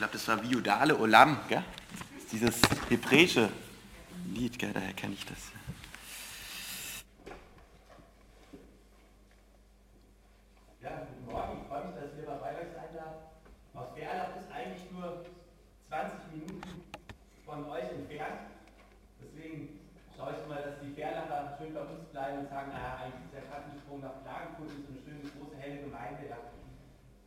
glaube, das war Viudale Olam, gell? dieses hebräische Lied, gell? daher kenne ich das. Ja, guten Morgen. Ich freue mich, dass wir mal bei euch sein darf. Aus Berlach ist eigentlich nur 20 Minuten von euch entfernt. Deswegen schaue ich mal, dass die Berlacher schön bei uns bleiben und sagen, naja, eigentlich ist der Kassensprung nach Klagenfurt so eine schöne große helle Gemeinde. Ja.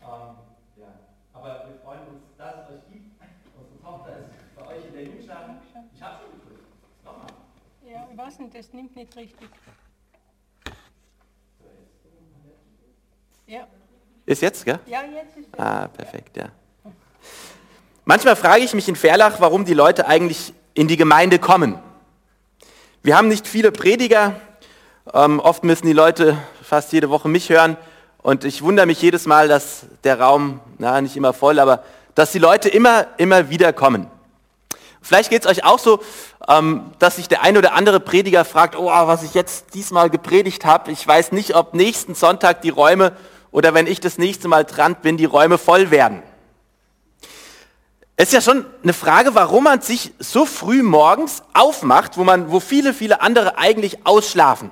Ähm, ja. Aber wir freuen uns, dass es euch gibt. Unsere Tochter ist bei euch in der Jungschar. Ich habe schon gedrückt. Nochmal. Ja, ich weiß nicht, richtig. Ja, Ist jetzt, gell? ja jetzt ist Ah, perfekt, ja. Manchmal frage ich mich in Verlach, warum die Leute eigentlich in die Gemeinde kommen. Wir haben nicht viele Prediger. Ähm, oft müssen die Leute fast jede Woche mich hören. Und ich wundere mich jedes Mal, dass der Raum, na, nicht immer voll, aber dass die Leute immer, immer wieder kommen. Vielleicht geht es euch auch so, ähm, dass sich der ein oder andere Prediger fragt, oh, was ich jetzt diesmal gepredigt habe, ich weiß nicht, ob nächsten Sonntag die Räume oder wenn ich das nächste Mal dran bin, die Räume voll werden. Es ist ja schon eine Frage, warum man sich so früh morgens aufmacht, wo, man, wo viele, viele andere eigentlich ausschlafen.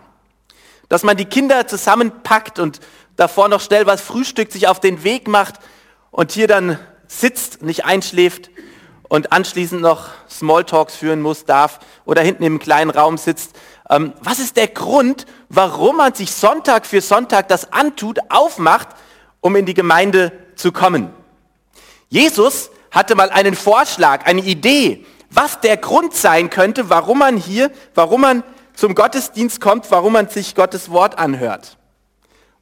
Dass man die Kinder zusammenpackt und davor noch schnell was frühstückt, sich auf den Weg macht und hier dann sitzt, nicht einschläft und anschließend noch Smalltalks führen muss, darf oder hinten im kleinen Raum sitzt. Ähm, was ist der Grund, warum man sich Sonntag für Sonntag das antut, aufmacht, um in die Gemeinde zu kommen? Jesus hatte mal einen Vorschlag, eine Idee, was der Grund sein könnte, warum man hier, warum man zum Gottesdienst kommt, warum man sich Gottes Wort anhört.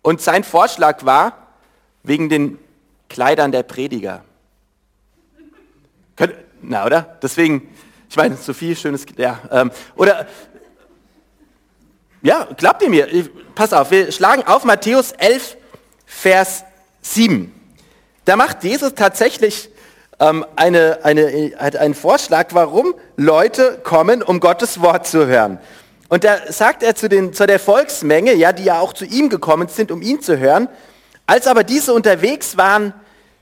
Und sein Vorschlag war, wegen den Kleidern der Prediger. Könnt- Na, oder? Deswegen, ich meine, so viel schönes, ja. Ähm, oder, ja, glaubt ihr mir? Ich- Pass auf, wir schlagen auf Matthäus 11, Vers 7. Da macht Jesus tatsächlich ähm, eine, eine, hat einen Vorschlag, warum Leute kommen, um Gottes Wort zu hören. Und da sagt er zu, den, zu der Volksmenge, ja, die ja auch zu ihm gekommen sind, um ihn zu hören, als aber diese unterwegs waren,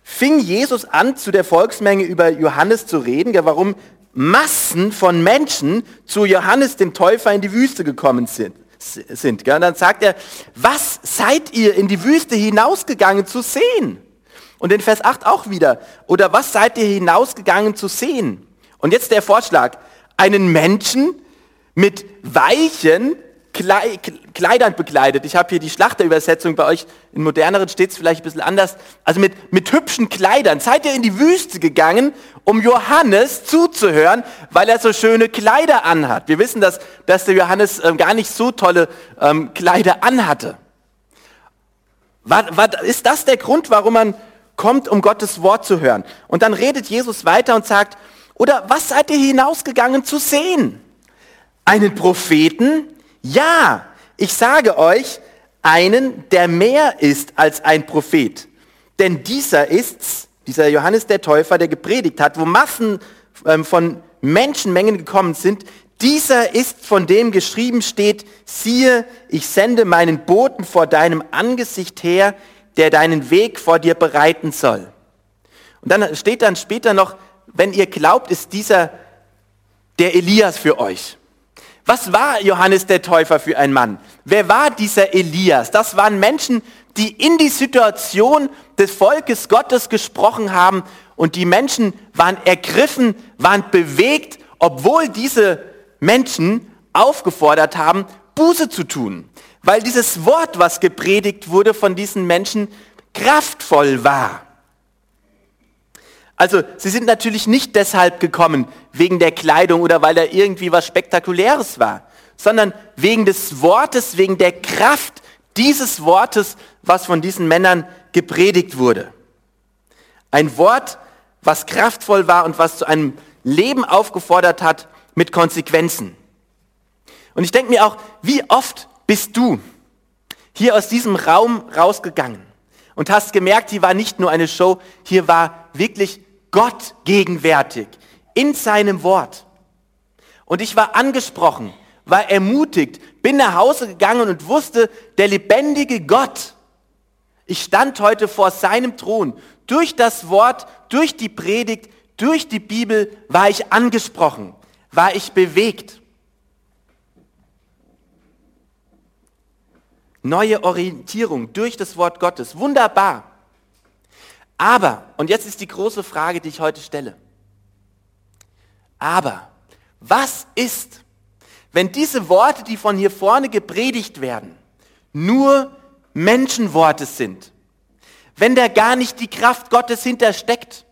fing Jesus an, zu der Volksmenge über Johannes zu reden, warum Massen von Menschen zu Johannes dem Täufer in die Wüste gekommen sind. sind gell? Und dann sagt er, was seid ihr in die Wüste hinausgegangen zu sehen? Und in Vers 8 auch wieder, oder was seid ihr hinausgegangen zu sehen? Und jetzt der Vorschlag, einen Menschen mit weichen Kleidern bekleidet. Ich habe hier die Schlachterübersetzung, bei euch in moderneren steht es vielleicht ein bisschen anders. Also mit, mit hübschen Kleidern. Seid ihr in die Wüste gegangen, um Johannes zuzuhören, weil er so schöne Kleider anhat. Wir wissen, dass, dass der Johannes ähm, gar nicht so tolle ähm, Kleider anhatte. War, war, ist das der Grund, warum man kommt, um Gottes Wort zu hören? Und dann redet Jesus weiter und sagt, oder was seid ihr hinausgegangen zu sehen? Einen Propheten? Ja, ich sage euch, einen, der mehr ist als ein Prophet. Denn dieser ist's, dieser Johannes der Täufer, der gepredigt hat, wo Massen ähm, von Menschenmengen gekommen sind, dieser ist, von dem geschrieben steht, siehe, ich sende meinen Boten vor deinem Angesicht her, der deinen Weg vor dir bereiten soll. Und dann steht dann später noch, wenn ihr glaubt, ist dieser der Elias für euch. Was war Johannes der Täufer für ein Mann? Wer war dieser Elias? Das waren Menschen, die in die Situation des Volkes Gottes gesprochen haben und die Menschen waren ergriffen, waren bewegt, obwohl diese Menschen aufgefordert haben, Buße zu tun, weil dieses Wort, was gepredigt wurde von diesen Menschen, kraftvoll war. Also sie sind natürlich nicht deshalb gekommen, wegen der Kleidung oder weil da irgendwie was Spektakuläres war, sondern wegen des Wortes, wegen der Kraft dieses Wortes, was von diesen Männern gepredigt wurde. Ein Wort, was kraftvoll war und was zu einem Leben aufgefordert hat mit Konsequenzen. Und ich denke mir auch, wie oft bist du hier aus diesem Raum rausgegangen und hast gemerkt, hier war nicht nur eine Show, hier war wirklich Gott gegenwärtig in seinem Wort. Und ich war angesprochen, war ermutigt, bin nach Hause gegangen und wusste, der lebendige Gott, ich stand heute vor seinem Thron, durch das Wort, durch die Predigt, durch die Bibel war ich angesprochen, war ich bewegt. Neue Orientierung durch das Wort Gottes. Wunderbar. Aber, und jetzt ist die große Frage, die ich heute stelle. Aber, was ist, wenn diese Worte, die von hier vorne gepredigt werden, nur Menschenworte sind? Wenn da gar nicht die Kraft Gottes hintersteckt?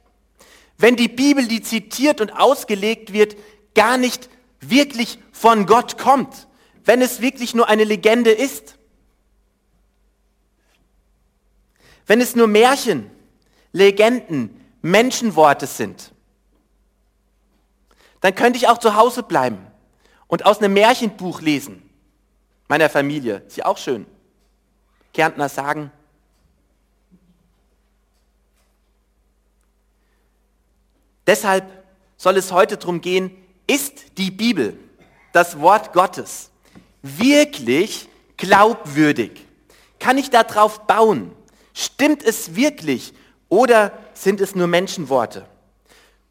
Wenn die Bibel, die zitiert und ausgelegt wird, gar nicht wirklich von Gott kommt? Wenn es wirklich nur eine Legende ist? Wenn es nur Märchen, Legenden, Menschenworte sind? dann könnte ich auch zu Hause bleiben und aus einem Märchenbuch lesen. Meiner Familie. Ist ja auch schön. Kärntner sagen. Deshalb soll es heute darum gehen, ist die Bibel, das Wort Gottes, wirklich glaubwürdig? Kann ich darauf bauen? Stimmt es wirklich oder sind es nur Menschenworte?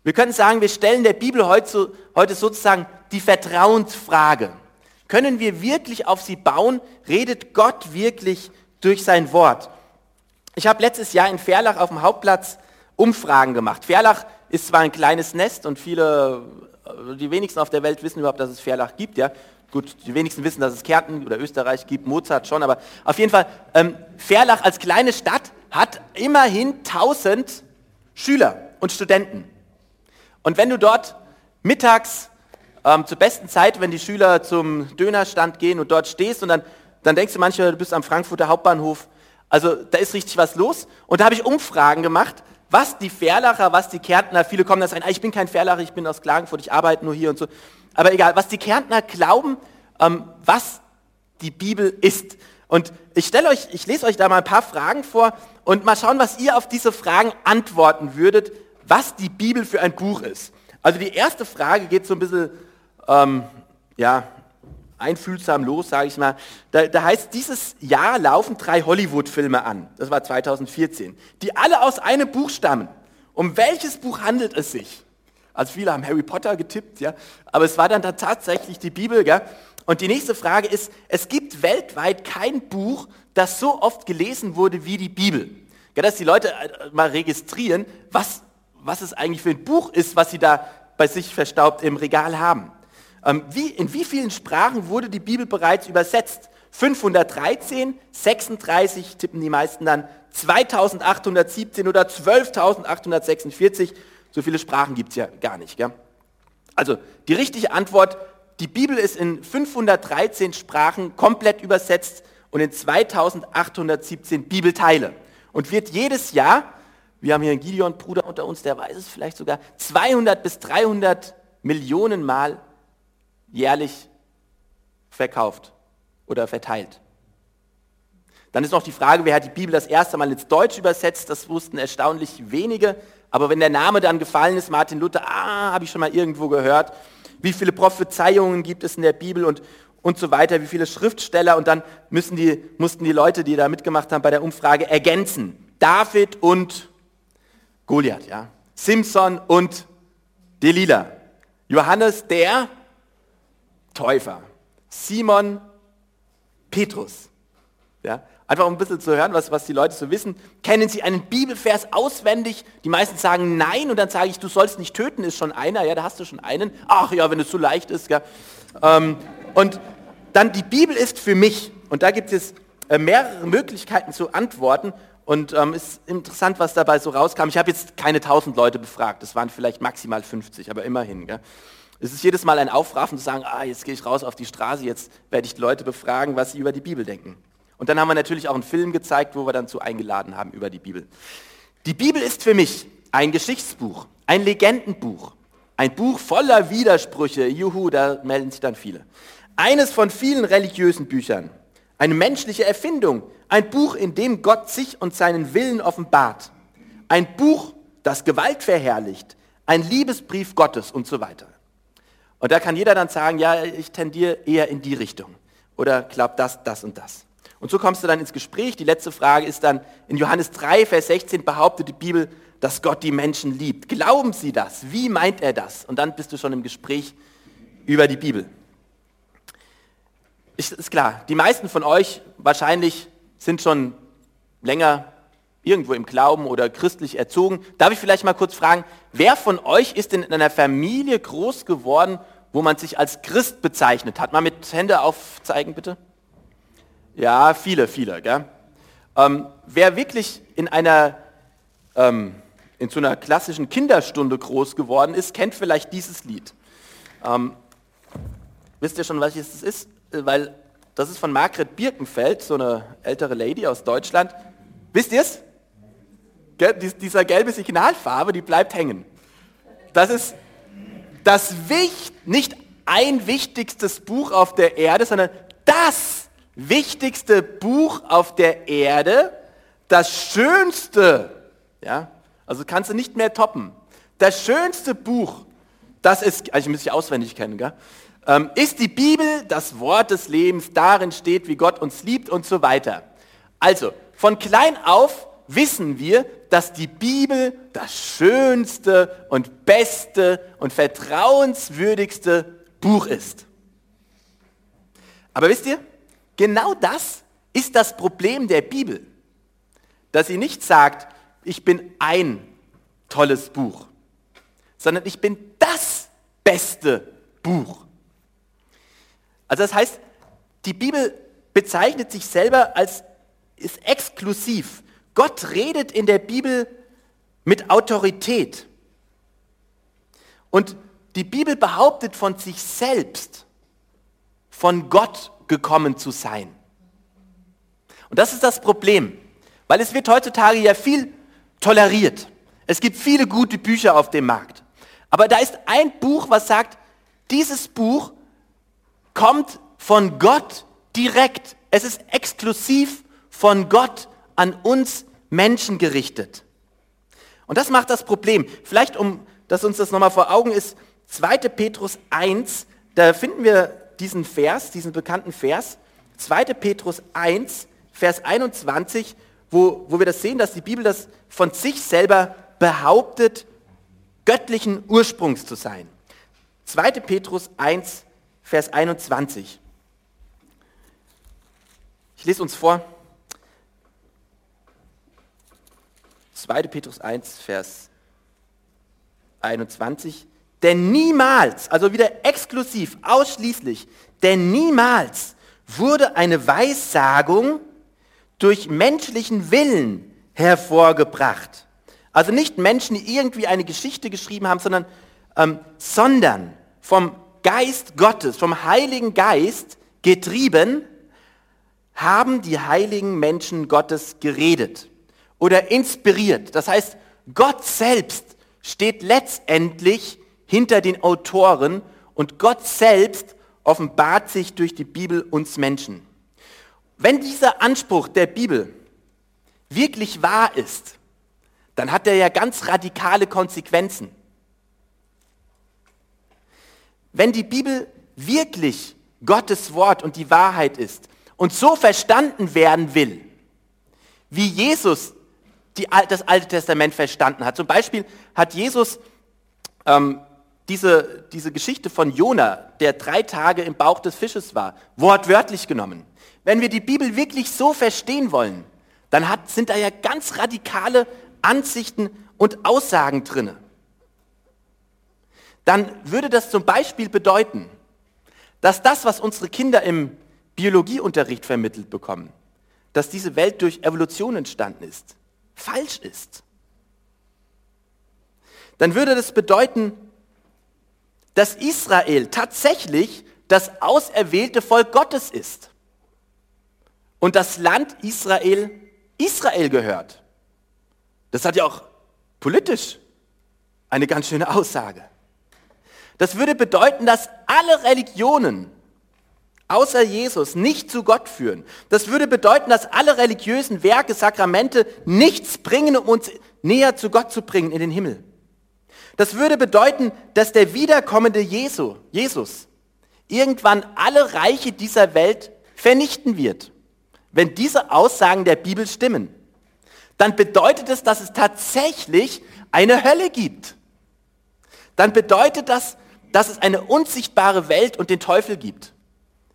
Wir können sagen, wir stellen der Bibel heute, sozusagen die Vertrauensfrage. Können wir wirklich auf sie bauen? Redet Gott wirklich durch sein Wort? Ich habe letztes Jahr in Verlach auf dem Hauptplatz Umfragen gemacht. Verlach ist zwar ein kleines Nest und viele, die wenigsten auf der Welt wissen überhaupt, dass es Verlach gibt. Ja? Gut, die wenigsten wissen, dass es Kärnten oder Österreich gibt, Mozart schon, aber auf jeden Fall, ähm, Verlach als kleine Stadt hat immerhin 1000 Schüler und Studenten. Und wenn du dort mittags ähm, zur besten Zeit, wenn die Schüler zum Dönerstand gehen und dort stehst und dann, dann denkst du manchmal, du bist am Frankfurter Hauptbahnhof, also da ist richtig was los. Und da habe ich Umfragen gemacht, was die Ferlacher, was die Kärntner, viele kommen da sagen, ah, ich bin kein Ferlacher, ich bin aus Klagenfurt, ich arbeite nur hier und so. Aber egal, was die Kärntner glauben, ähm, was die Bibel ist. Und ich stelle euch, ich lese euch da mal ein paar Fragen vor und mal schauen, was ihr auf diese Fragen antworten würdet, was die Bibel für ein Buch ist. Also die erste Frage geht so ein bisschen, ähm, ja, einfühlsam los, sage ich mal. Da, da heißt, dieses Jahr laufen drei Hollywood-Filme an. Das war 2014. Die alle aus einem Buch stammen. Um welches Buch handelt es sich? Also viele haben Harry Potter getippt, ja, aber es war dann tatsächlich die Bibel, ja. Und die nächste Frage ist, es gibt weltweit kein Buch, das so oft gelesen wurde wie die Bibel. Ja, dass die Leute äh, mal registrieren, was was es eigentlich für ein Buch ist, was sie da bei sich verstaubt im Regal haben. Ähm, wie, in wie vielen Sprachen wurde die Bibel bereits übersetzt? 513, 36 tippen die meisten dann, 2817 oder 12.846. So viele Sprachen gibt es ja gar nicht. Gell? Also die richtige Antwort, die Bibel ist in 513 Sprachen komplett übersetzt und in 2817 Bibelteile und wird jedes Jahr wir haben hier einen Gideon-Bruder unter uns, der weiß es vielleicht sogar, 200 bis 300 Millionen Mal jährlich verkauft oder verteilt. Dann ist noch die Frage, wer hat die Bibel das erste Mal ins Deutsch übersetzt? Das wussten erstaunlich wenige. Aber wenn der Name dann gefallen ist, Martin Luther, ah, habe ich schon mal irgendwo gehört. Wie viele Prophezeiungen gibt es in der Bibel und, und so weiter, wie viele Schriftsteller und dann müssen die, mussten die Leute, die da mitgemacht haben bei der Umfrage, ergänzen. David und Goliath, ja. Simson und Delila. Johannes der Täufer. Simon Petrus. Ja. Einfach um ein bisschen zu hören, was, was die Leute so wissen. Kennen Sie einen Bibelvers auswendig? Die meisten sagen nein und dann sage ich, du sollst nicht töten, ist schon einer. Ja, da hast du schon einen. Ach ja, wenn es so leicht ist. Ähm, und dann die Bibel ist für mich. Und da gibt es äh, mehrere Möglichkeiten zu antworten. Und ähm, ist interessant, was dabei so rauskam. Ich habe jetzt keine 1000 Leute befragt, es waren vielleicht maximal 50, aber immerhin. Gell? Es ist jedes Mal ein Aufraffen zu sagen, ah, jetzt gehe ich raus auf die Straße, jetzt werde ich die Leute befragen, was sie über die Bibel denken. Und dann haben wir natürlich auch einen Film gezeigt, wo wir dann zu eingeladen haben über die Bibel. Die Bibel ist für mich ein Geschichtsbuch, ein Legendenbuch, ein Buch voller Widersprüche, juhu, da melden sich dann viele. Eines von vielen religiösen Büchern, eine menschliche Erfindung, ein Buch, in dem Gott sich und seinen Willen offenbart. Ein Buch, das Gewalt verherrlicht. Ein Liebesbrief Gottes und so weiter. Und da kann jeder dann sagen, ja, ich tendiere eher in die Richtung. Oder glaubt das, das und das. Und so kommst du dann ins Gespräch. Die letzte Frage ist dann, in Johannes 3, Vers 16 behauptet die Bibel, dass Gott die Menschen liebt. Glauben Sie das? Wie meint er das? Und dann bist du schon im Gespräch über die Bibel. Ist, ist klar, die meisten von euch wahrscheinlich sind schon länger irgendwo im Glauben oder christlich erzogen. Darf ich vielleicht mal kurz fragen, wer von euch ist denn in einer Familie groß geworden, wo man sich als Christ bezeichnet hat? Mal mit Hände aufzeigen, bitte. Ja, viele, viele. Ähm, wer wirklich in einer, ähm, in so einer klassischen Kinderstunde groß geworden ist, kennt vielleicht dieses Lied. Ähm, wisst ihr schon, welches es ist? Weil das ist von Margret Birkenfeld, so eine ältere Lady aus Deutschland. Wisst ihr es? Dieser gelbe Signalfarbe, die bleibt hängen. Das ist das Wicht, nicht ein wichtigstes Buch auf der Erde, sondern das wichtigste Buch auf der Erde, das schönste, ja, also kannst du nicht mehr toppen. Das schönste Buch, das ist, also ich muss ich auswendig kennen, gell? Ähm, ist die Bibel das Wort des Lebens, darin steht, wie Gott uns liebt und so weiter. Also, von klein auf wissen wir, dass die Bibel das schönste und beste und vertrauenswürdigste Buch ist. Aber wisst ihr, genau das ist das Problem der Bibel, dass sie nicht sagt, ich bin ein tolles Buch, sondern ich bin das beste Buch. Also das heißt, die Bibel bezeichnet sich selber als ist exklusiv. Gott redet in der Bibel mit Autorität. Und die Bibel behauptet von sich selbst, von Gott gekommen zu sein. Und das ist das Problem, weil es wird heutzutage ja viel toleriert. Es gibt viele gute Bücher auf dem Markt. Aber da ist ein Buch, was sagt, dieses Buch kommt von Gott direkt. Es ist exklusiv von Gott an uns Menschen gerichtet. Und das macht das Problem. Vielleicht, um dass uns das nochmal vor Augen ist, 2. Petrus 1, da finden wir diesen Vers, diesen bekannten Vers, 2. Petrus 1, Vers 21, wo, wo wir das sehen, dass die Bibel das von sich selber behauptet, göttlichen Ursprungs zu sein. 2. Petrus 1, Vers 21. Ich lese uns vor. 2. Petrus 1, Vers 21. Denn niemals, also wieder exklusiv, ausschließlich, denn niemals wurde eine Weissagung durch menschlichen Willen hervorgebracht. Also nicht Menschen, die irgendwie eine Geschichte geschrieben haben, sondern, ähm, sondern vom Geist Gottes, vom Heiligen Geist getrieben, haben die heiligen Menschen Gottes geredet oder inspiriert. Das heißt, Gott selbst steht letztendlich hinter den Autoren und Gott selbst offenbart sich durch die Bibel uns Menschen. Wenn dieser Anspruch der Bibel wirklich wahr ist, dann hat er ja ganz radikale Konsequenzen. Wenn die Bibel wirklich Gottes Wort und die Wahrheit ist und so verstanden werden will, wie Jesus die, das Alte Testament verstanden hat. Zum Beispiel hat Jesus ähm, diese, diese Geschichte von Jona, der drei Tage im Bauch des Fisches war, wortwörtlich genommen. Wenn wir die Bibel wirklich so verstehen wollen, dann hat, sind da ja ganz radikale Ansichten und Aussagen drin. Dann würde das zum Beispiel bedeuten, dass das, was unsere Kinder im Biologieunterricht vermittelt bekommen, dass diese Welt durch Evolution entstanden ist, falsch ist, dann würde das bedeuten, dass Israel tatsächlich das auserwählte Volk Gottes ist und das Land Israel Israel gehört. Das hat ja auch politisch eine ganz schöne Aussage. Das würde bedeuten, dass alle Religionen außer Jesus nicht zu Gott führen. Das würde bedeuten, dass alle religiösen Werke, Sakramente nichts bringen, um uns näher zu Gott zu bringen in den Himmel. Das würde bedeuten, dass der wiederkommende Jesu, Jesus irgendwann alle Reiche dieser Welt vernichten wird. wenn diese Aussagen der Bibel stimmen, dann bedeutet es, dass es tatsächlich eine Hölle gibt. Dann bedeutet das, dass es eine unsichtbare Welt und den Teufel gibt,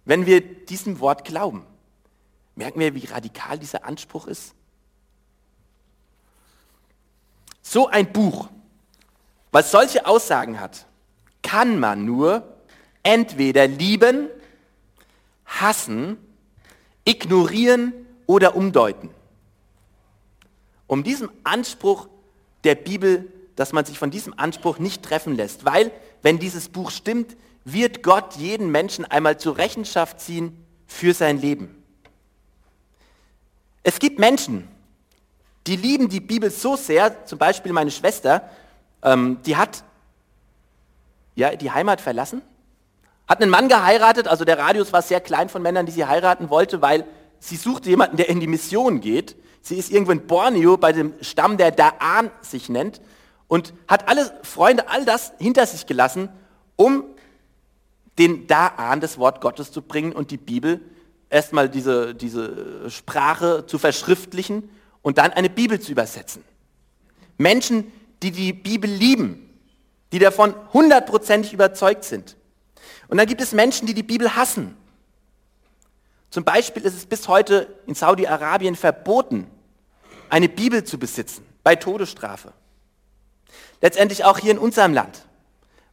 wenn wir diesem Wort glauben. Merken wir, wie radikal dieser Anspruch ist? So ein Buch, was solche Aussagen hat, kann man nur entweder lieben, hassen, ignorieren oder umdeuten. Um diesem Anspruch der Bibel, dass man sich von diesem Anspruch nicht treffen lässt, weil wenn dieses Buch stimmt, wird Gott jeden Menschen einmal zur Rechenschaft ziehen für sein Leben. Es gibt Menschen, die lieben die Bibel so sehr, zum Beispiel meine Schwester, ähm, die hat ja, die Heimat verlassen, hat einen Mann geheiratet, also der Radius war sehr klein von Männern, die sie heiraten wollte, weil sie suchte jemanden, der in die Mission geht. Sie ist irgendwo in Borneo bei dem Stamm, der Daan sich nennt und hat alle Freunde, all das hinter sich gelassen, um den Daan das Wort Gottes zu bringen und die Bibel erstmal diese, diese Sprache zu verschriftlichen und dann eine Bibel zu übersetzen. Menschen, die die Bibel lieben, die davon hundertprozentig überzeugt sind. Und dann gibt es Menschen, die die Bibel hassen. Zum Beispiel ist es bis heute in Saudi-Arabien verboten, eine Bibel zu besitzen, bei Todesstrafe. Letztendlich auch hier in unserem Land,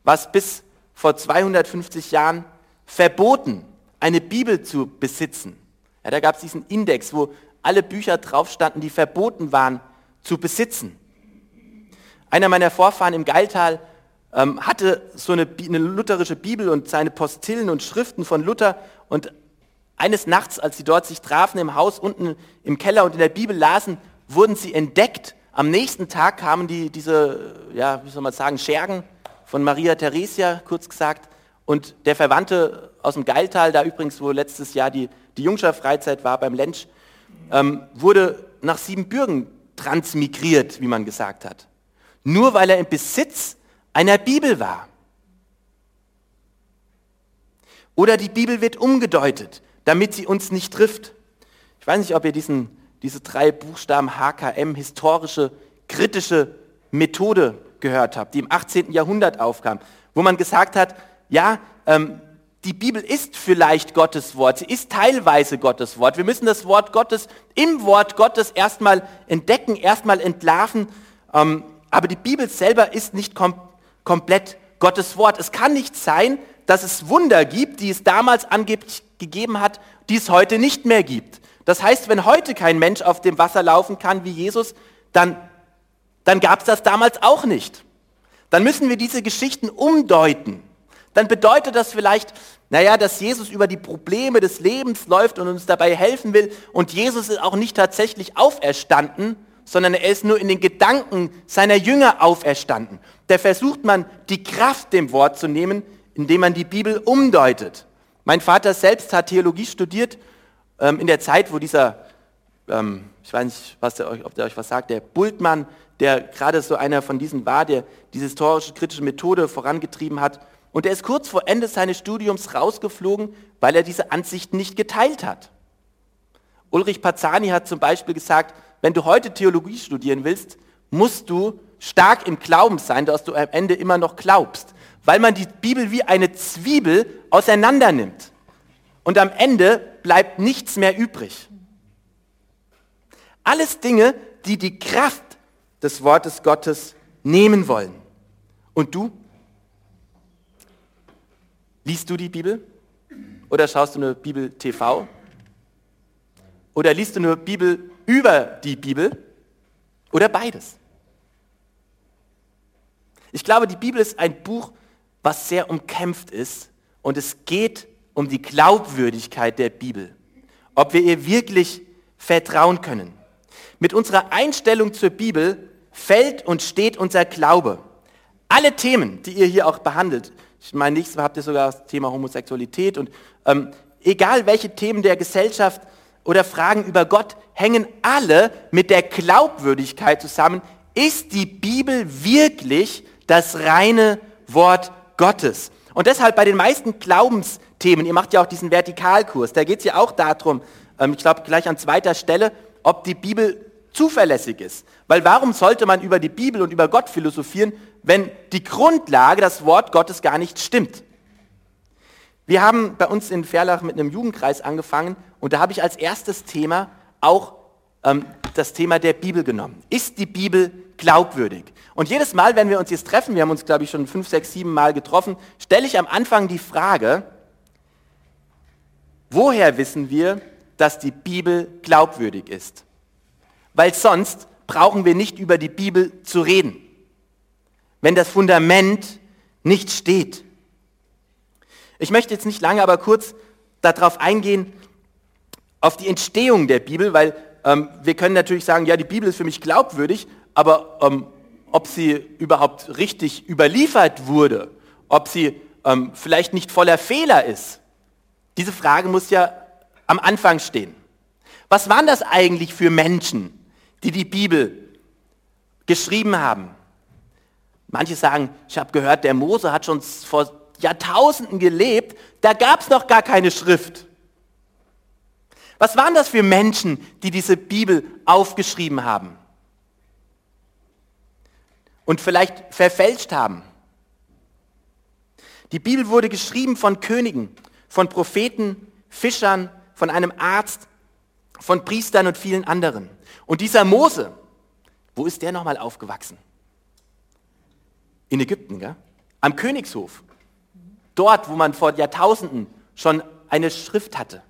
was bis vor 250 Jahren verboten, eine Bibel zu besitzen. Ja, da gab es diesen Index, wo alle Bücher drauf standen, die verboten waren zu besitzen. Einer meiner Vorfahren im Geiltal ähm, hatte so eine, eine lutherische Bibel und seine Postillen und Schriften von Luther und eines Nachts, als sie dort sich trafen im Haus unten im Keller und in der Bibel lasen, wurden sie entdeckt. Am nächsten Tag kamen die, diese, ja, wie soll man sagen, Schergen von Maria Theresia, kurz gesagt, und der Verwandte aus dem Geiltal, da übrigens, wo letztes Jahr die, die Jungscher-Freizeit war beim Lensch, ähm, wurde nach Siebenbürgen transmigriert, wie man gesagt hat. Nur weil er im Besitz einer Bibel war. Oder die Bibel wird umgedeutet, damit sie uns nicht trifft. Ich weiß nicht, ob ihr diesen, diese drei Buchstaben HKM, historische, kritische Methode gehört habt, die im 18. Jahrhundert aufkam, wo man gesagt hat, ja, ähm, die Bibel ist vielleicht Gottes Wort, sie ist teilweise Gottes Wort. Wir müssen das Wort Gottes im Wort Gottes erstmal entdecken, erstmal entlarven. Ähm, aber die Bibel selber ist nicht kom komplett Gottes Wort. Es kann nicht sein, dass es Wunder gibt, die es damals angeblich gegeben hat, die es heute nicht mehr gibt. Das heißt, wenn heute kein Mensch auf dem Wasser laufen kann wie Jesus, dann, dann gab es das damals auch nicht. Dann müssen wir diese Geschichten umdeuten. Dann bedeutet das vielleicht, naja, dass Jesus über die Probleme des Lebens läuft und uns dabei helfen will. Und Jesus ist auch nicht tatsächlich auferstanden, sondern er ist nur in den Gedanken seiner Jünger auferstanden. Da versucht man, die Kraft dem Wort zu nehmen, indem man die Bibel umdeutet. Mein Vater selbst hat Theologie studiert ähm, in der Zeit, wo dieser, ähm, ich weiß nicht, was der euch, ob der euch was sagt, der Bultmann, der gerade so einer von diesen war, der diese historische kritische Methode vorangetrieben hat. Und er ist kurz vor Ende seines Studiums rausgeflogen, weil er diese Ansichten nicht geteilt hat. Ulrich Pazzani hat zum Beispiel gesagt, wenn du heute Theologie studieren willst, musst du stark im Glauben sein, dass du am Ende immer noch glaubst weil man die Bibel wie eine Zwiebel auseinander nimmt. Und am Ende bleibt nichts mehr übrig. Alles Dinge, die die Kraft des Wortes Gottes nehmen wollen. Und du? Liest du die Bibel? Oder schaust du nur Bibel TV? Oder liest du nur Bibel über die Bibel? Oder beides? Ich glaube, die Bibel ist ein Buch, was sehr umkämpft ist. Und es geht um die Glaubwürdigkeit der Bibel. Ob wir ihr wirklich vertrauen können. Mit unserer Einstellung zur Bibel fällt und steht unser Glaube. Alle Themen, die ihr hier auch behandelt, ich meine, nächstes Mal habt ihr sogar das Thema Homosexualität und ähm, egal welche Themen der Gesellschaft oder Fragen über Gott, hängen alle mit der Glaubwürdigkeit zusammen. Ist die Bibel wirklich das reine Wort Gottes. Und deshalb bei den meisten Glaubensthemen, ihr macht ja auch diesen Vertikalkurs, da geht es ja auch darum, ähm, ich glaube gleich an zweiter Stelle, ob die Bibel zuverlässig ist. Weil warum sollte man über die Bibel und über Gott philosophieren, wenn die Grundlage, das Wort Gottes gar nicht stimmt? Wir haben bei uns in Verlach mit einem Jugendkreis angefangen und da habe ich als erstes Thema auch ähm, das Thema der Bibel genommen. Ist die Bibel glaubwürdig? Und jedes Mal, wenn wir uns jetzt treffen, wir haben uns, glaube ich, schon fünf, sechs, sieben Mal getroffen, stelle ich am Anfang die Frage, woher wissen wir, dass die Bibel glaubwürdig ist? Weil sonst brauchen wir nicht über die Bibel zu reden, wenn das Fundament nicht steht. Ich möchte jetzt nicht lange, aber kurz darauf eingehen, auf die Entstehung der Bibel, weil ähm, wir können natürlich sagen, ja, die Bibel ist für mich glaubwürdig, aber ähm, ob sie überhaupt richtig überliefert wurde, ob sie ähm, vielleicht nicht voller Fehler ist, diese Frage muss ja am Anfang stehen. Was waren das eigentlich für Menschen, die die Bibel geschrieben haben? Manche sagen, ich habe gehört, der Mose hat schon vor Jahrtausenden gelebt, da gab es noch gar keine Schrift. Was waren das für Menschen, die diese Bibel aufgeschrieben haben? Und vielleicht verfälscht haben? Die Bibel wurde geschrieben von Königen, von Propheten, Fischern, von einem Arzt, von Priestern und vielen anderen. Und dieser Mose, wo ist der nochmal aufgewachsen? In Ägypten, gell? am Königshof. Dort, wo man vor Jahrtausenden schon eine Schrift hatte.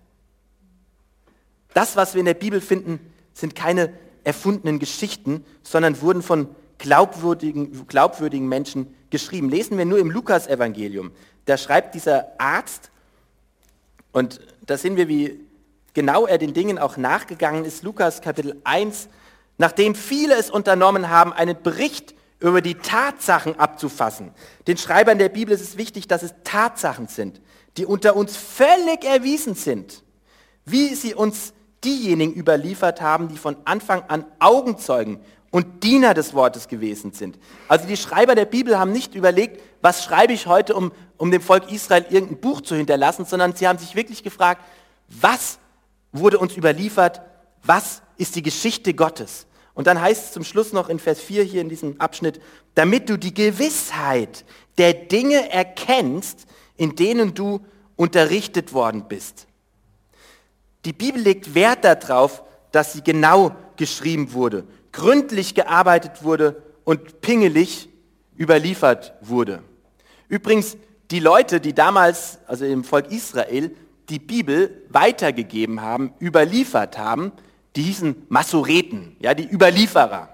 Das, was wir in der Bibel finden, sind keine erfundenen Geschichten, sondern wurden von glaubwürdigen, glaubwürdigen Menschen geschrieben. Lesen wir nur im Lukas-Evangelium. Da schreibt dieser Arzt, und da sehen wir, wie genau er den Dingen auch nachgegangen ist. Lukas Kapitel 1, nachdem viele es unternommen haben, einen Bericht über die Tatsachen abzufassen. Den Schreibern der Bibel ist es wichtig, dass es Tatsachen sind, die unter uns völlig erwiesen sind, wie sie uns diejenigen überliefert haben, die von Anfang an Augenzeugen und Diener des Wortes gewesen sind. Also die Schreiber der Bibel haben nicht überlegt, was schreibe ich heute, um, um dem Volk Israel irgendein Buch zu hinterlassen, sondern sie haben sich wirklich gefragt, was wurde uns überliefert, was ist die Geschichte Gottes. Und dann heißt es zum Schluss noch in Vers 4 hier in diesem Abschnitt, damit du die Gewissheit der Dinge erkennst, in denen du unterrichtet worden bist. Die Bibel legt Wert darauf, dass sie genau geschrieben wurde, gründlich gearbeitet wurde und pingelig überliefert wurde. Übrigens, die Leute, die damals, also im Volk Israel, die Bibel weitergegeben haben, überliefert haben, die hießen Masoreten, ja, die Überlieferer.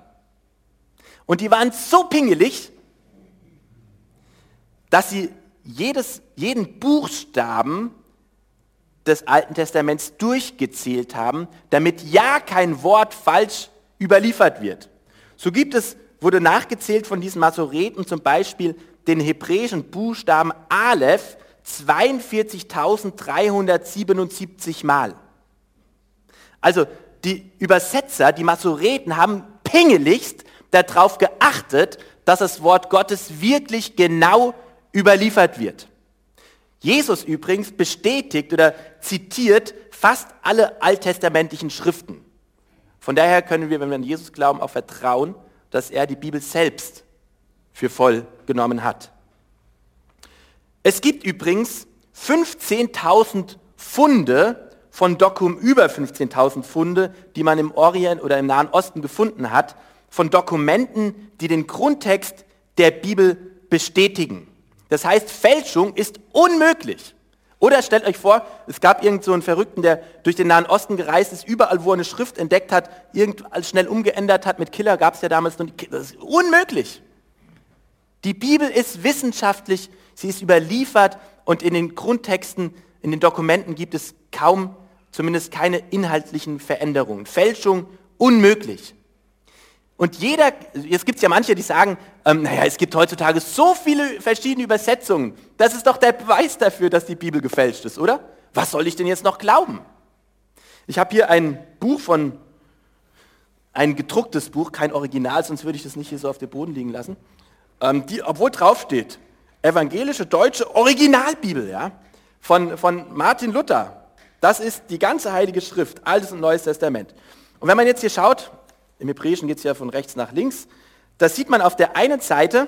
Und die waren so pingelig, dass sie jedes, jeden Buchstaben des Alten Testaments durchgezählt haben, damit ja kein Wort falsch überliefert wird. So gibt es, wurde nachgezählt von diesen Masoreten zum Beispiel den hebräischen Buchstaben Aleph 42.377 Mal. Also die Übersetzer, die Masoreten haben pingeligst darauf geachtet, dass das Wort Gottes wirklich genau überliefert wird. Jesus übrigens bestätigt oder zitiert fast alle alttestamentlichen Schriften. Von daher können wir, wenn wir an Jesus glauben, auch vertrauen, dass er die Bibel selbst für voll genommen hat. Es gibt übrigens 15.000 Funde von Dokum, über 15.000 Funde, die man im Orient oder im Nahen Osten gefunden hat, von Dokumenten, die den Grundtext der Bibel bestätigen. Das heißt, Fälschung ist unmöglich. Oder stellt euch vor, es gab irgend so einen Verrückten, der durch den Nahen Osten gereist ist, überall, wo er eine Schrift entdeckt hat, irgendwann schnell umgeändert hat. Mit Killer gab es ja damals noch Das ist unmöglich. Die Bibel ist wissenschaftlich, sie ist überliefert und in den Grundtexten, in den Dokumenten gibt es kaum, zumindest keine inhaltlichen Veränderungen. Fälschung unmöglich. Und jeder, jetzt gibt es ja manche, die sagen, ähm, naja, es gibt heutzutage so viele verschiedene Übersetzungen. Das ist doch der Beweis dafür, dass die Bibel gefälscht ist, oder? Was soll ich denn jetzt noch glauben? Ich habe hier ein Buch von, ein gedrucktes Buch, kein Original, sonst würde ich das nicht hier so auf dem Boden liegen lassen. Ähm, die, obwohl draufsteht, evangelische deutsche Originalbibel, ja, von, von Martin Luther. Das ist die ganze Heilige Schrift, Altes und Neues Testament. Und wenn man jetzt hier schaut, im Hebräischen geht es ja von rechts nach links, da sieht man auf der einen Seite,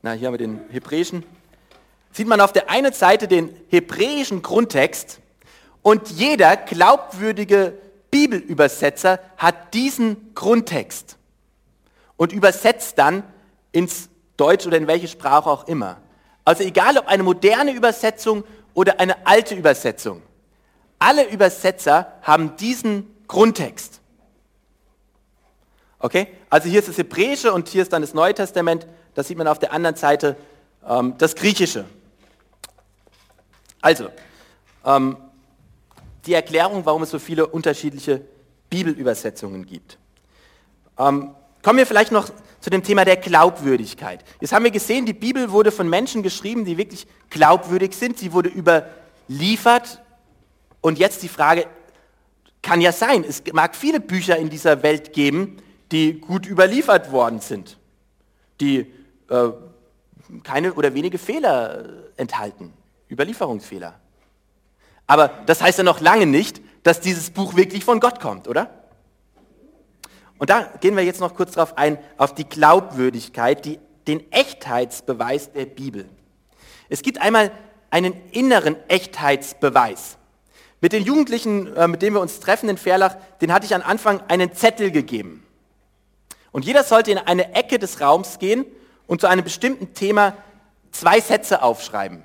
na hier haben wir den Hebräischen, sieht man auf der einen Seite den hebräischen Grundtext und jeder glaubwürdige Bibelübersetzer hat diesen Grundtext und übersetzt dann ins Deutsch oder in welche Sprache auch immer. Also egal ob eine moderne Übersetzung oder eine alte Übersetzung. Alle Übersetzer haben diesen Grundtext. Okay? Also hier ist das Hebräische und hier ist dann das Neue Testament. Da sieht man auf der anderen Seite ähm, das Griechische. Also, ähm, die Erklärung, warum es so viele unterschiedliche Bibelübersetzungen gibt. Ähm, kommen wir vielleicht noch zu dem Thema der Glaubwürdigkeit. Jetzt haben wir gesehen, die Bibel wurde von Menschen geschrieben, die wirklich glaubwürdig sind. Sie wurde überliefert. Und jetzt die Frage, kann ja sein, es mag viele Bücher in dieser Welt geben, die gut überliefert worden sind, die äh, keine oder wenige Fehler enthalten, Überlieferungsfehler. Aber das heißt ja noch lange nicht, dass dieses Buch wirklich von Gott kommt, oder? Und da gehen wir jetzt noch kurz darauf ein, auf die Glaubwürdigkeit, die, den Echtheitsbeweis der Bibel. Es gibt einmal einen inneren Echtheitsbeweis. Mit den Jugendlichen, äh, mit denen wir uns treffen in Verlach, den hatte ich am Anfang einen Zettel gegeben. Und jeder sollte in eine Ecke des Raums gehen und zu einem bestimmten Thema zwei Sätze aufschreiben.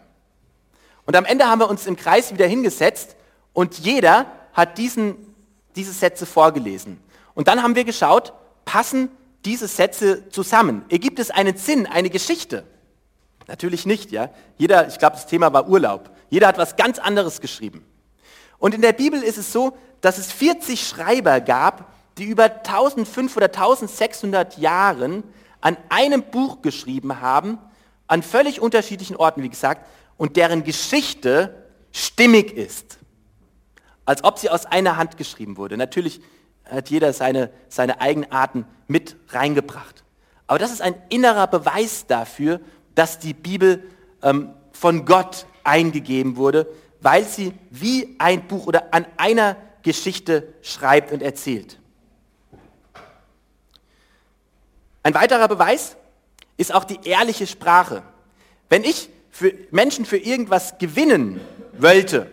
Und am Ende haben wir uns im Kreis wieder hingesetzt und jeder hat diesen, diese Sätze vorgelesen. Und dann haben wir geschaut, passen diese Sätze zusammen? Ergibt es einen Sinn, eine Geschichte? Natürlich nicht, ja. Jeder, ich glaube, das Thema war Urlaub. Jeder hat was ganz anderes geschrieben. Und in der Bibel ist es so, dass es 40 Schreiber gab, die über 1500 oder 1600 Jahren an einem Buch geschrieben haben, an völlig unterschiedlichen Orten, wie gesagt, und deren Geschichte stimmig ist. Als ob sie aus einer Hand geschrieben wurde. Natürlich hat jeder seine, seine Eigenarten mit reingebracht. Aber das ist ein innerer Beweis dafür, dass die Bibel ähm, von Gott eingegeben wurde, weil sie wie ein Buch oder an einer Geschichte schreibt und erzählt. Ein weiterer Beweis ist auch die ehrliche Sprache. Wenn ich für Menschen für irgendwas gewinnen wollte,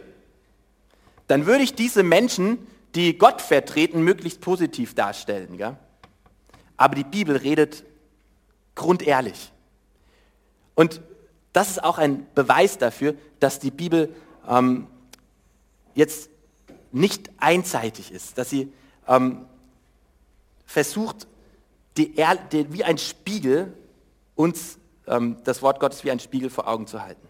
dann würde ich diese Menschen die Gott vertreten, möglichst positiv darstellen. Gell? Aber die Bibel redet grundehrlich. Und das ist auch ein Beweis dafür, dass die Bibel ähm, jetzt nicht einseitig ist, dass sie ähm, versucht, die die, wie ein Spiegel uns ähm, das Wort Gottes wie ein Spiegel vor Augen zu halten.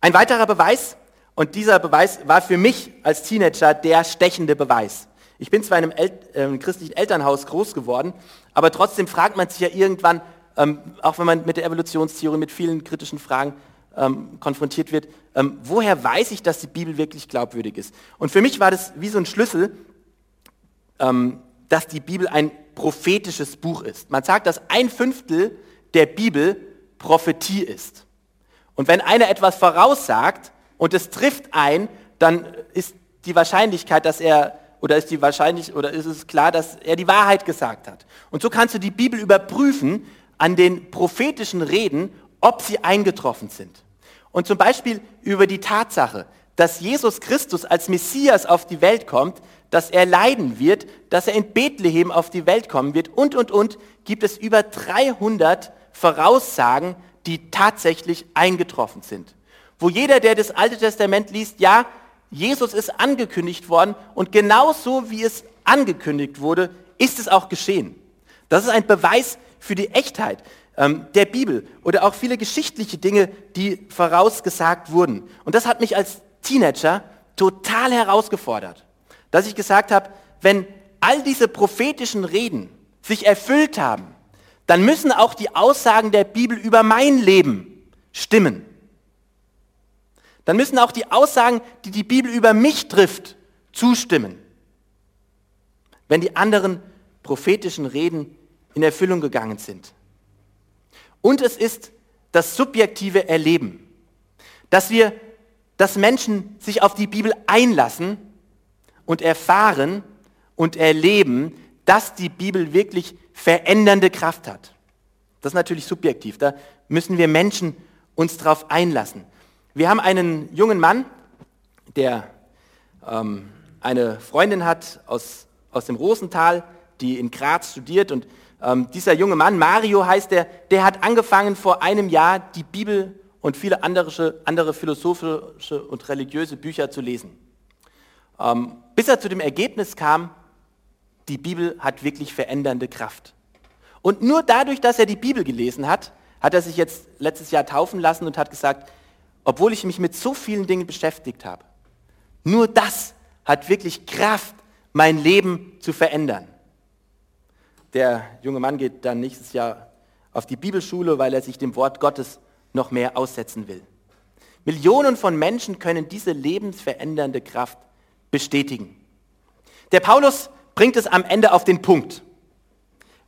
Ein weiterer Beweis und dieser Beweis war für mich als Teenager der stechende Beweis. Ich bin zwar in einem El äh, christlichen Elternhaus groß geworden, aber trotzdem fragt man sich ja irgendwann, ähm, auch wenn man mit der Evolutionstheorie, mit vielen kritischen Fragen ähm, konfrontiert wird, ähm, woher weiß ich, dass die Bibel wirklich glaubwürdig ist? Und für mich war das wie so ein Schlüssel, ähm, dass die Bibel ein prophetisches Buch ist. Man sagt, dass ein Fünftel der Bibel Prophetie ist. Und wenn einer etwas voraussagt, und es trifft ein, dann ist die Wahrscheinlichkeit, dass er oder ist die wahrscheinlich oder ist es klar, dass er die Wahrheit gesagt hat. Und so kannst du die Bibel überprüfen an den prophetischen Reden, ob sie eingetroffen sind. Und zum Beispiel über die Tatsache, dass Jesus Christus als Messias auf die Welt kommt, dass er leiden wird, dass er in Bethlehem auf die Welt kommen wird und, und, und, gibt es über 300 Voraussagen, die tatsächlich eingetroffen sind wo jeder, der das Alte Testament liest, ja, Jesus ist angekündigt worden und genauso wie es angekündigt wurde, ist es auch geschehen. Das ist ein Beweis für die Echtheit der Bibel oder auch viele geschichtliche Dinge, die vorausgesagt wurden. Und das hat mich als Teenager total herausgefordert, dass ich gesagt habe, wenn all diese prophetischen Reden sich erfüllt haben, dann müssen auch die Aussagen der Bibel über mein Leben stimmen dann müssen auch die Aussagen, die die Bibel über mich trifft, zustimmen. Wenn die anderen prophetischen Reden in Erfüllung gegangen sind. Und es ist das subjektive Erleben, dass wir dass Menschen sich auf die Bibel einlassen und erfahren und erleben, dass die Bibel wirklich verändernde Kraft hat. Das ist natürlich subjektiv. Da müssen wir Menschen uns darauf einlassen. Wir haben einen jungen Mann, der ähm, eine Freundin hat aus, aus dem Rosental, die in Graz studiert. Und ähm, dieser junge Mann, Mario heißt der, der hat angefangen vor einem Jahr die Bibel und viele andere, andere philosophische und religiöse Bücher zu lesen. Ähm, bis er zu dem Ergebnis kam, die Bibel hat wirklich verändernde Kraft. Und nur dadurch, dass er die Bibel gelesen hat, hat er sich jetzt letztes Jahr taufen lassen und hat gesagt, obwohl ich mich mit so vielen Dingen beschäftigt habe, nur das hat wirklich Kraft, mein Leben zu verändern. Der junge Mann geht dann nächstes Jahr auf die Bibelschule, weil er sich dem Wort Gottes noch mehr aussetzen will. Millionen von Menschen können diese lebensverändernde Kraft bestätigen. Der Paulus bringt es am Ende auf den Punkt.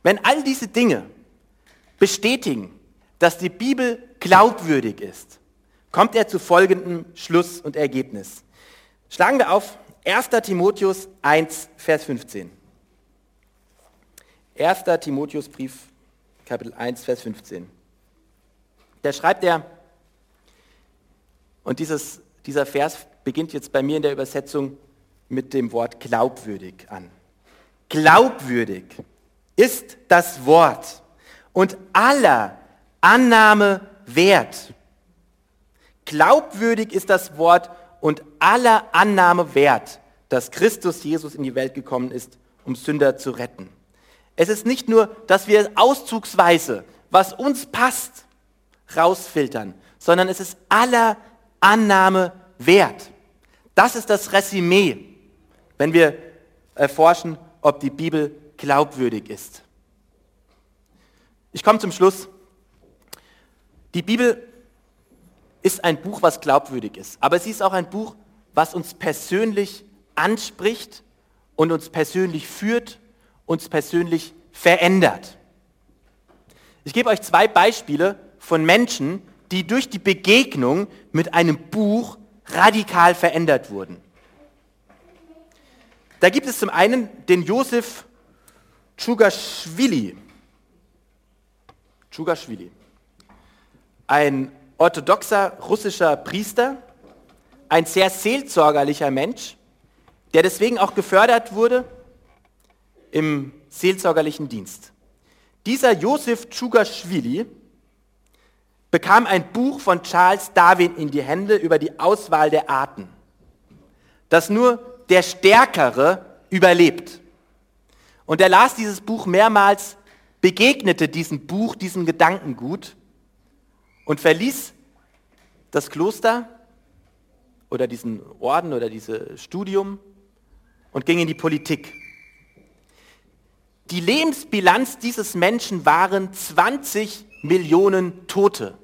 Wenn all diese Dinge bestätigen, dass die Bibel glaubwürdig ist, kommt er zu folgendem Schluss und Ergebnis. Schlagen wir auf 1. Timotheus 1, Vers 15. 1. Timotheusbrief, Kapitel 1, Vers 15. Da schreibt er, und dieses, dieser Vers beginnt jetzt bei mir in der Übersetzung mit dem Wort glaubwürdig an. Glaubwürdig ist das Wort und aller Annahme wert. Glaubwürdig ist das Wort und aller Annahme wert, dass Christus Jesus in die Welt gekommen ist, um Sünder zu retten. Es ist nicht nur, dass wir auszugsweise, was uns passt, rausfiltern, sondern es ist aller Annahme wert. Das ist das Resümee, wenn wir erforschen, ob die Bibel glaubwürdig ist. Ich komme zum Schluss. Die Bibel ist ein Buch, was glaubwürdig ist, aber sie ist auch ein Buch, was uns persönlich anspricht und uns persönlich führt, uns persönlich verändert. Ich gebe euch zwei Beispiele von Menschen, die durch die Begegnung mit einem Buch radikal verändert wurden. Da gibt es zum einen den Josef Tschugaschwili. Tschugaschwili. Ein orthodoxer russischer Priester, ein sehr seelsorgerlicher Mensch, der deswegen auch gefördert wurde im seelsorgerlichen Dienst. Dieser Josef Tschugaschwili bekam ein Buch von Charles Darwin in die Hände über die Auswahl der Arten, das nur der Stärkere überlebt. Und er las dieses Buch mehrmals, begegnete diesem Buch, diesem Gedankengut und verließ das Kloster oder diesen Orden oder dieses Studium und ging in die Politik. Die Lebensbilanz dieses Menschen waren 20 Millionen Tote.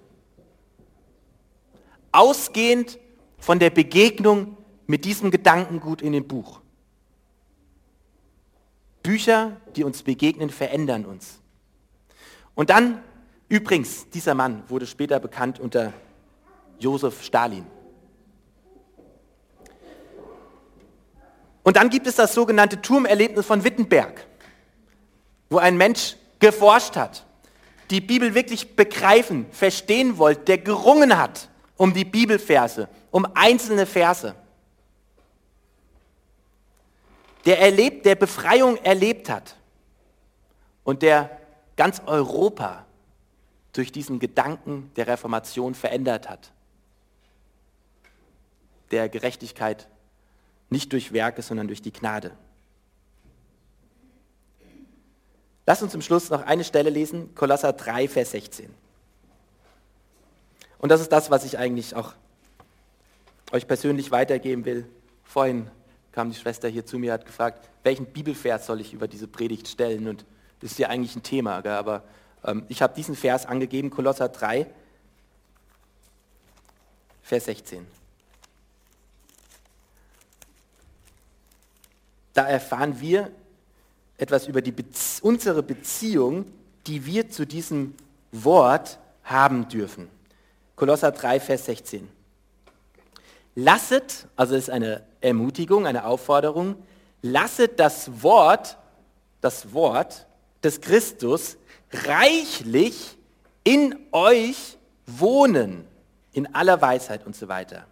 Ausgehend von der Begegnung mit diesem Gedankengut in dem Buch. Bücher, die uns begegnen, verändern uns. Und dann, übrigens, dieser Mann wurde später bekannt unter Josef Stalin. Und dann gibt es das sogenannte Turmerlebnis von Wittenberg, wo ein Mensch geforscht hat, die Bibel wirklich begreifen, verstehen wollte, der gerungen hat um die Bibelverse, um einzelne Verse. Der erlebt, der Befreiung erlebt hat und der ganz Europa durch diesen Gedanken der Reformation verändert hat. Der Gerechtigkeit nicht durch Werke, sondern durch die Gnade. Lass uns zum Schluss noch eine Stelle lesen, Kolosser 3, Vers 16. Und das ist das, was ich eigentlich auch euch persönlich weitergeben will. Vorhin kam die Schwester hier zu mir, hat gefragt, welchen Bibelvers soll ich über diese Predigt stellen? Und das ist ja eigentlich ein Thema, gell? aber ähm, ich habe diesen Vers angegeben, Kolosser 3, Vers 16. da erfahren wir etwas über die unsere Beziehung, die wir zu diesem Wort haben dürfen. Kolosser 3, Vers 16. lasset, also es ist eine Ermutigung, eine Aufforderung, lasset das Wort, das Wort des Christus reichlich in euch wohnen, in aller Weisheit und so weiter.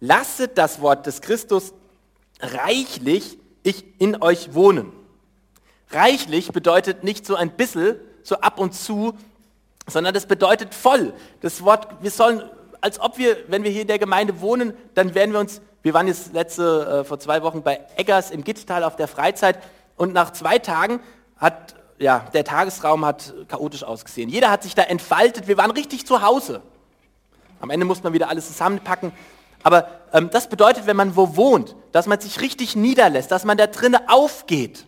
Lasset das Wort des Christus reichlich in euch wohnen. Reichlich bedeutet nicht so ein bisschen, so ab und zu, sondern das bedeutet voll. Das Wort, wir sollen, als ob wir, wenn wir hier in der Gemeinde wohnen, dann werden wir uns, wir waren jetzt letzte, äh, vor zwei Wochen bei Eggers im Gitttal auf der Freizeit und nach zwei Tagen hat, ja, der Tagesraum hat chaotisch ausgesehen. Jeder hat sich da entfaltet, wir waren richtig zu Hause. Am Ende muss man wieder alles zusammenpacken. Aber ähm, das bedeutet, wenn man wo wohnt, dass man sich richtig niederlässt, dass man da drinnen aufgeht.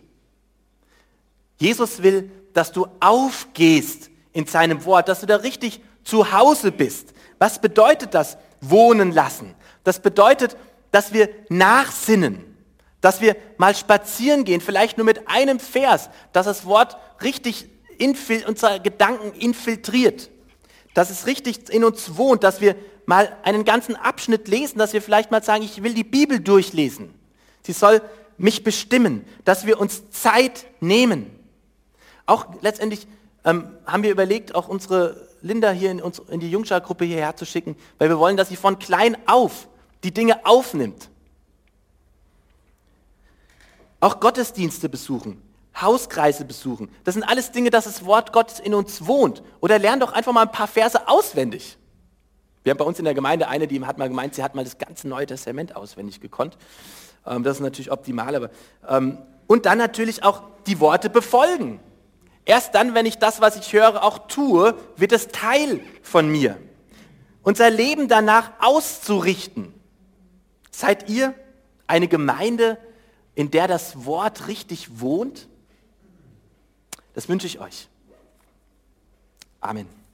Jesus will, dass du aufgehst in seinem Wort, dass du da richtig zu Hause bist. Was bedeutet das, wohnen lassen? Das bedeutet, dass wir nachsinnen, dass wir mal spazieren gehen, vielleicht nur mit einem Vers, dass das Wort richtig unsere Gedanken infiltriert, dass es richtig in uns wohnt, dass wir mal einen ganzen Abschnitt lesen, dass wir vielleicht mal sagen, ich will die Bibel durchlesen. Sie soll mich bestimmen, dass wir uns Zeit nehmen. Auch letztendlich ähm, haben wir überlegt, auch unsere Linda hier in, uns, in die Jungschar-Gruppe hierher zu schicken, weil wir wollen, dass sie von klein auf die Dinge aufnimmt. Auch Gottesdienste besuchen, Hauskreise besuchen. Das sind alles Dinge, dass das Wort Gottes in uns wohnt. Oder lern doch einfach mal ein paar Verse auswendig. Wir haben bei uns in der Gemeinde eine, die hat mal gemeint, sie hat mal das ganze Neue Testament auswendig gekonnt. Ähm, das ist natürlich optimal. Aber, ähm, und dann natürlich auch die Worte befolgen. Erst dann, wenn ich das, was ich höre, auch tue, wird es Teil von mir. Unser Leben danach auszurichten. Seid ihr eine Gemeinde, in der das Wort richtig wohnt? Das wünsche ich euch. Amen.